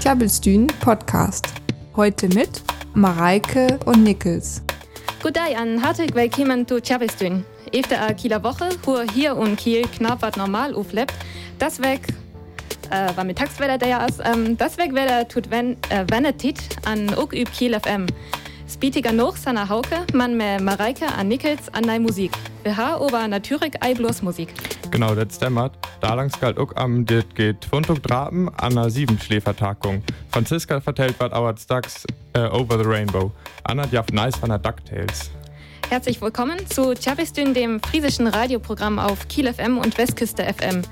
Klabbelstühn Podcast. Heute mit Mareike und Nickels. Good day an hartelijk willkommen zu Klabbelstühn. Efter a Kieler Woche, wo hier und Kiel knapp was normal auflebt, das weg äh, war Mittagswetter der ja ist, ähm, das weg Wetter tut wenn äh, wenn an ook üb Kiel FM. Spietiger noch seiner Hauke, man me Mareike an Nickels an nei Musik. Wir ha ober natürlich ei bloß Musik. Genau, das dämmert. Da langs galt auch am, dit geht Funduk Drapen an einer Siebenschläfertagung. Franziska vertellt wat our Stacks äh, Over the Rainbow. Anna jaft nice von der DuckTales. Herzlich willkommen zu Chavistün, dem friesischen Radioprogramm auf Kiel FM und Westküste FM.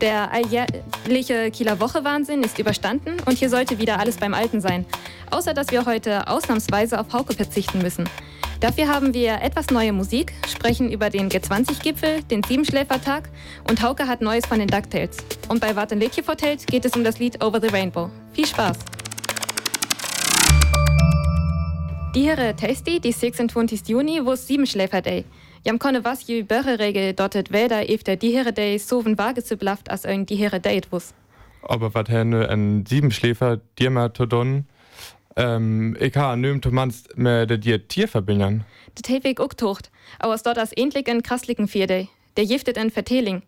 Der alljährliche Kieler Woche-Wahnsinn ist überstanden und hier sollte wieder alles beim Alten sein. Außer dass wir heute ausnahmsweise auf Hauke verzichten müssen. Dafür haben wir etwas neue Musik, sprechen über den G20-Gipfel, den Siebenschläfertag und Hauke hat Neues von den DuckTales. Und bei Warten Lädchen vertellt geht es um das Lied Over the Rainbow. Viel Spaß! Die Herre Tasty, die 26. Juni, wo es Siebenschläfer Day. Jam konne was je börre regel dottet weder efter die Herre Day soven vage zu blaft als ein die Herre Day wus. Aber wat henne en Siebenschläfer dir mal to don, ähm, ich ha nöm du manst mit dir Tier verbinden. Det heweg ook tocht, aber dort as endlich en krasslichen Vierde. Der giftet en Verteling.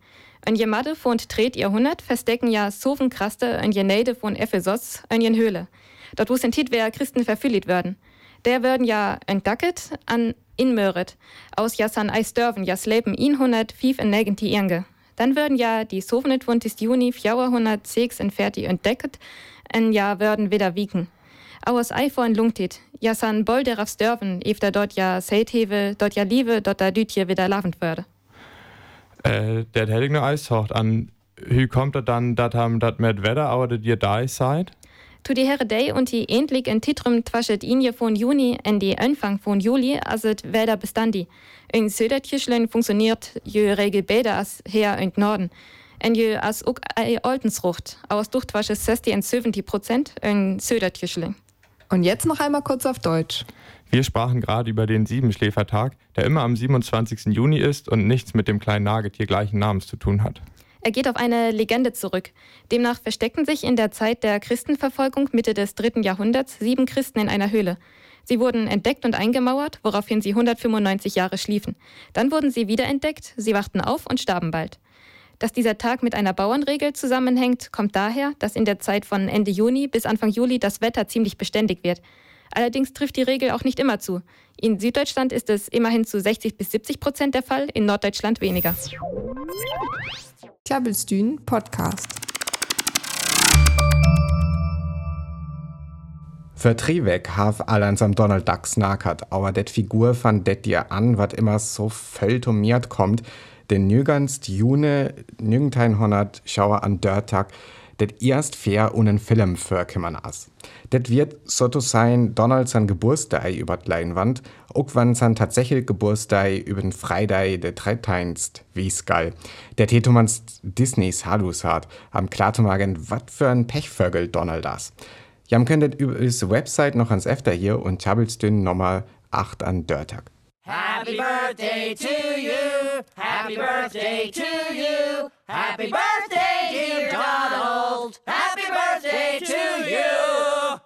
Ein Jemade von tret Jahrhundert verstecken ja soven kraste ein Jenede von Ephesos ein jen Höhle. Dort wo sind wer Christen verfüllt werden. Der werden ja entdacket an inmöret, aus Jassan Eisdörven jas leben in 195 Irnge. Dann würden ja die 27. Juni 406 entfertigt entdeckt, en ja würden wieder wiegen. Aus Eifon lungtit, Jassan Bolderafs Dörven, efter dort ja Seitheve, dort ja Liebe, dort da Dütje wieder lavend würde. Äh, der hätte ich nur Eishocht an. Wie kommt er dann, dat ham dat mit Wetter, aber dat ihr da seid? Tu die Herre Day und die endlich in Titrum twaschet inje von Juni en die Anfang von Juli as et Wetter bestandi. In Södertierschlen funktioniert je regel besser als her in Norden. En je as ook ei Oltensrucht, aus Duchtwasche 60 und 70 Prozent in Södertierschlen. Und jetzt noch einmal kurz auf Deutsch. Wir sprachen gerade über den Siebenschläfertag, der immer am 27. Juni ist und nichts mit dem kleinen Nagetier gleichen Namens zu tun hat. Er geht auf eine Legende zurück. Demnach versteckten sich in der Zeit der Christenverfolgung Mitte des dritten Jahrhunderts sieben Christen in einer Höhle. Sie wurden entdeckt und eingemauert, woraufhin sie 195 Jahre schliefen. Dann wurden sie wiederentdeckt, sie wachten auf und starben bald. Dass dieser Tag mit einer Bauernregel zusammenhängt, kommt daher, dass in der Zeit von Ende Juni bis Anfang Juli das Wetter ziemlich beständig wird. Allerdings trifft die Regel auch nicht immer zu. In Süddeutschland ist es immerhin zu 60 bis 70 Prozent der Fall, in Norddeutschland weniger. Klabbelstühn Podcast. Für Triweg haf allans am Donald Duck snackert, aber det Figur fand det dir an, wat immer so volltomiert kommt, den nügernst June nügentein honert Schauer an Dörtag, det erst fair unen Film für kümmern as. Det wird so zu sein Donald sein Geburtstag über die Leinwand, auch wenn sein tatsächlich Geburtstag über den Freitag der 13. wie geil. Der Tetomans Disneys Halus hat, am klarzumagen, wat für ein Pechvögel Donald das. Jam könntet über Website noch ans Efter hier und den Nummer 8 an Dörtag. Happy birthday to you. Happy birthday to you. Happy birthday, dear Donald. Happy birthday to you.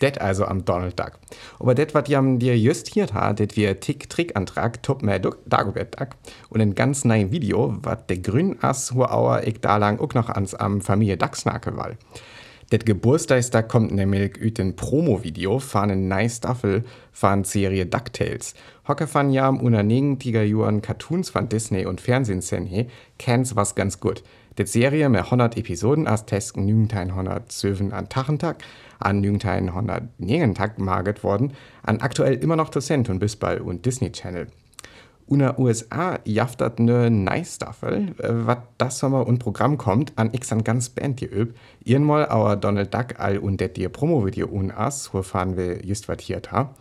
Det also am Donald Duck. Aber det, wat jam dir just hier hat, det wir Tick-Trick-Antrag, top mehr Dagobert Duck. Und ein ganz neues Video, wat der grün Ass, Auer ich da lang auch noch ans am Familie Ducksnake wall. Det Geburtstagstag kommt nämlich ut ein Promo-Video von eine neue Staffel von Serie DuckTales. Hocke von jam 90 Jahren Cartoons von Disney und Fernsehsendhe kennt's was ganz gut. Det Serie mit 100 Episoden as Testen 1907 an Tachentag, an 1909 Tag maget worden, an aktuell immer noch Dozent und Bisball und Disney Channel. Una USA jaftet ne nice Staffel, äh, wat das Sommer und Programm kommt, an x an ganz Band geübt. Irgendmal auer Donald Duck all und det dir Promo-Video un as, wo fahren wir just wat hier da.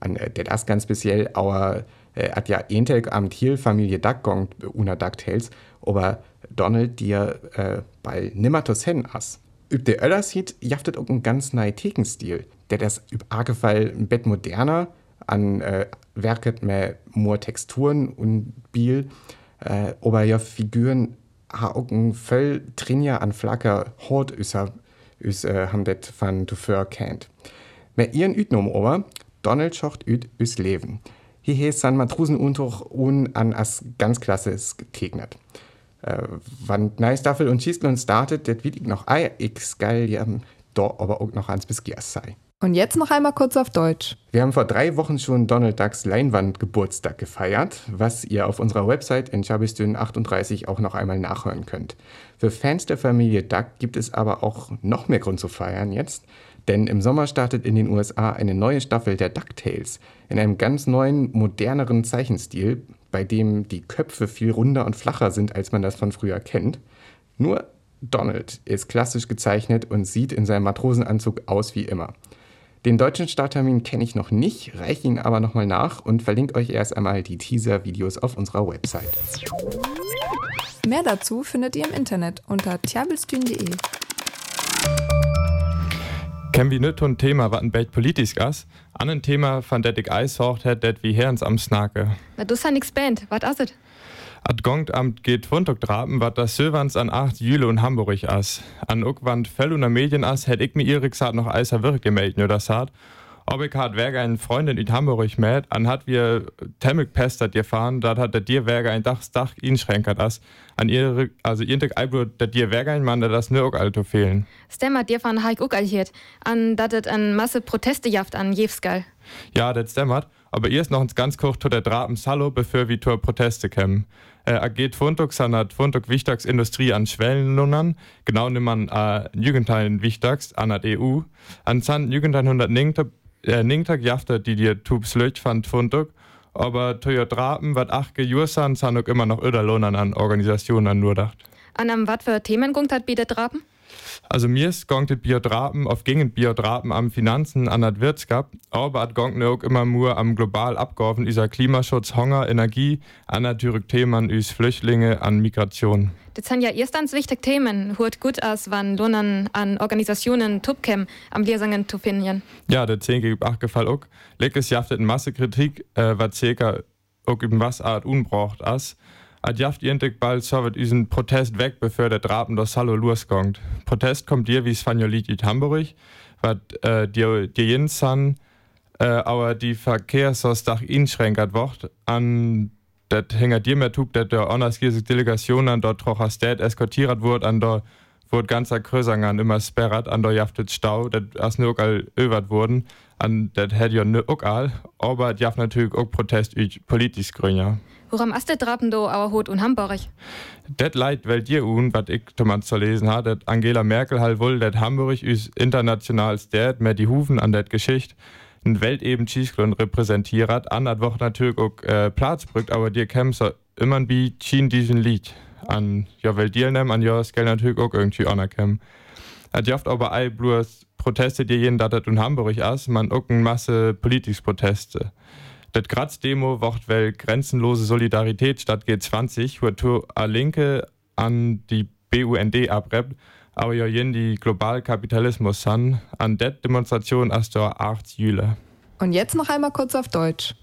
An äh, det as ganz speziell auer äh, hat ja entel am Thiel Familie Duck gong una DuckTales, aber Donald dir äh, bei nimmer to sen as. Üb der Öller sieht, jaftet auch ein ganz neue Thekenstil, der das üb Argefall ein Bett moderner, an äh, werket mehr more Texturen und Biel, äh, aber ja Figuren ha auch ein voll Trinja an Flacker Hort üser, üs, äh, ham det van zuvor kennt. Mit ihren Ütnom aber, Donald schocht üt üs Leben. Hier heißt san Matrusen untuch un an as ganz klasse is getegnet. Äh, wann Neistaffel und Schießlund startet, det wird ich noch ei x geil, ja, da aber auch noch ans bis sei. Und jetzt noch einmal kurz auf Deutsch. Wir haben vor drei Wochen schon Donald Ducks Leinwand-Geburtstag gefeiert, was ihr auf unserer Website in Chabistün 38 auch noch einmal nachhören könnt. Für Fans der Familie Duck gibt es aber auch noch mehr Grund zu feiern jetzt, denn im Sommer startet in den USA eine neue Staffel der DuckTales in einem ganz neuen, moderneren Zeichenstil, bei dem die Köpfe viel runder und flacher sind, als man das von früher kennt. Nur Donald ist klassisch gezeichnet und sieht in seinem Matrosenanzug aus wie immer. Den deutschen Starttermin kenne ich noch nicht, reiche ihn aber nochmal nach und verlinke euch erst einmal die Teaser-Videos auf unserer Website. Mehr dazu findet ihr im Internet unter tjabelstühn.de. Kennen wir nicht ein Thema, was ein Bild politisch ist? An ein Thema, von dem ich hätte, das wie Herrens am Snake. Na, du hast nix Band, was ist es? Ad Gongamt geht Fundtag draben, wat das Silvans an 8 Jüle und Hamburg as. An Uckwand Fell und Medien as, hätt ich mir gesagt noch eiser Wirk gemeldet, nur das hat. Ob ich hat Werger eine Freundin in Hamburg mit, an hat wir Temmig pestet gefahren, dat hat der dir Werger ein Dachs Dach ihn schränkert as. An ihre, also ihr Eibro, der dir Werger ein Mann, der das nur auch alto fehlen. Stemmer dir von Heik auch alhiert, an dat et an Masse Proteste jaft an Jefskal. Ja, das dämmert, aber ihr ist noch ins ganz kurz zu der Drapen Salo, bevor wir zur Proteste kämen. Äh, ageht Funduk sanat Funduk Wichtags Industrie an Schwellenlunnern, genau nimmt man äh, Jugendteilen Wichtags an der EU. An San Jugendteilen 100 Ningtag äh, Ningtag jafter, die dir Tubs Löch fand Funduk, aber Toyo Drapen wat achge Jursan sanuk immer noch Öderlohnern an Organisationen nur dacht. An am wat für Themen hat bietet Drapen? Also mir ist gongt Biodrapen auf gegen Biodrapen am Finanzen an der Wirtschaft, aber hat gongt auch immer nur am global abgeworfen über Klimaschutz, Hunger, Energie, an natürlich Themen üs Flüchtlinge, an Migration. Das sind ja erst ganz wichtige Themen, hurt gut aus, wann Lohnen an Organisationen Tupkem am Lehrsangen zu finden. Ja, der 10 gibt acht Gefall auch. Leckes jaftet in Masse Kritik, äh, was circa auch über was Art unbraucht as. Ad jaft jentek bald sovet diesen Protest weg, bevor der Drapen das Hallo loskommt. Protest kommt dir wie Spaniolit in Hamburg, wat äh, dir dir jensan, äh, aber die Verkehrsausdach inschränkert wird, an dat hänger dir mehr tut, dat der Honorskirche Delegation an dort troch as eskortiert wurde, an der wurde ganzer Krösang an immer sperrat, an der jaftet Stau, dat as nur all övert wurden, an dat hätt ja auch all, aber jaft natürlich auch Protest politisch grüner. Worum ist der Drapen do aber hot und Hamburg? Det leid, weil dir un, wat ich Thomas zu lesen hat, dat Angela Merkel halt wohl, dat Hamburg ist international stert, mehr die Hufen an dat Geschicht, ein Welteben Schießklon repräsentiert, an dat Woche natürlich auch äh, Platz brückt, aber dir kämpft immer wie Schien diesen Lied an, ja, weil dir nehmen, an ja, Skell natürlich auch irgendwie anerkennen. Hat jaft aber all bloß Proteste, die jeden dat in Hamburg ist, man auch eine Masse politische Proteste. Das Graz-Demo wird weil grenzenlose Solidarität statt G20, wo a Linke an die BUND abrebt, aber ja jen die Globalkapitalismus san, an det Demonstration as der 8 Jüle. Und jetzt noch einmal kurz auf Deutsch.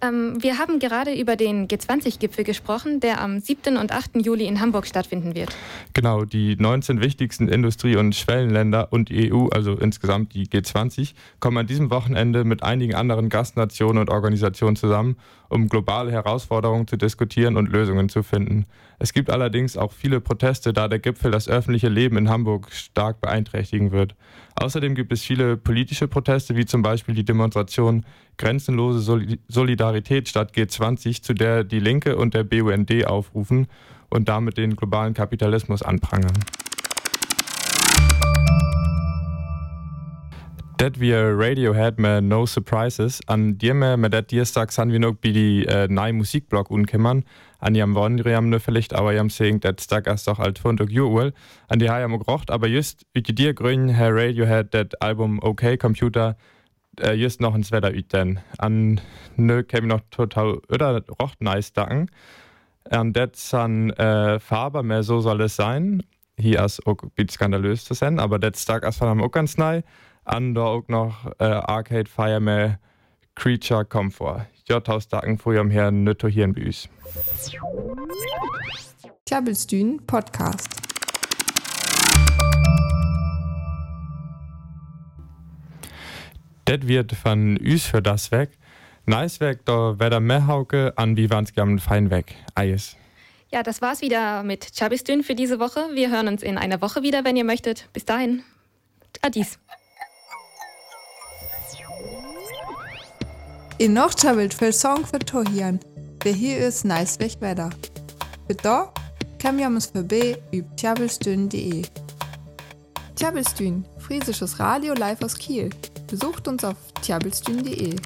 Ähm, wir haben gerade über den G20-Gipfel gesprochen, der am 7. und 8. Juli in Hamburg stattfinden wird. Genau, die 19 wichtigsten Industrie- und Schwellenländer und die EU, also insgesamt die G20, kommen an diesem Wochenende mit einigen anderen Gastnationen und Organisationen zusammen, um globale Herausforderungen zu diskutieren und Lösungen zu finden. Es gibt allerdings auch viele Proteste, da der Gipfel das öffentliche Leben in Hamburg stark beeinträchtigen wird. Außerdem gibt es viele politische Proteste, wie zum Beispiel die Demonstration Grenzenlose Solidarität statt G20, zu der die Linke und der BUND aufrufen und damit den globalen Kapitalismus anprangern. Det wir Radiohead med No Surprises. An dir med, med det Dienstag san vi nok die äh, neue Musikblog unkimmern. An jam Wondriam ne vielleicht, aber jam sing, det stak erst doch alt von Juul. An die ha gerocht, aber just üt dir grün, Herr Radiohead, det Album OK Computer, äh, just noch ins Wetter üt denn. An ne käme noch total, oder rocht nice dacken. An det san äh, Farbe, mehr so soll es sein. Hier ist auch ein skandalös zu sein, aber det stak erst von am auch ganz nice an da auch noch äh, Arcade Fire med Creature Comfort. Jeg tager stakken for jer her nødt til at Tjabelstühn Podcast. Det wird von üs für das weg. Nice weg, da wär der Mehauke an wie waren's gern fein weg. Eis. Ja, das war's wieder mit Chabistün für diese Woche. Wir hören uns in einer Woche wieder, wenn ihr möchtet. Bis dahin. Adies. In noch tjabelt für Song für Tohian. Weg weiter. Für da kann wir uns vorbei über tjabelstün.de. Tjabelstün, friesisches Radio live aus Kiel. Besucht uns auf tjabelstün.de.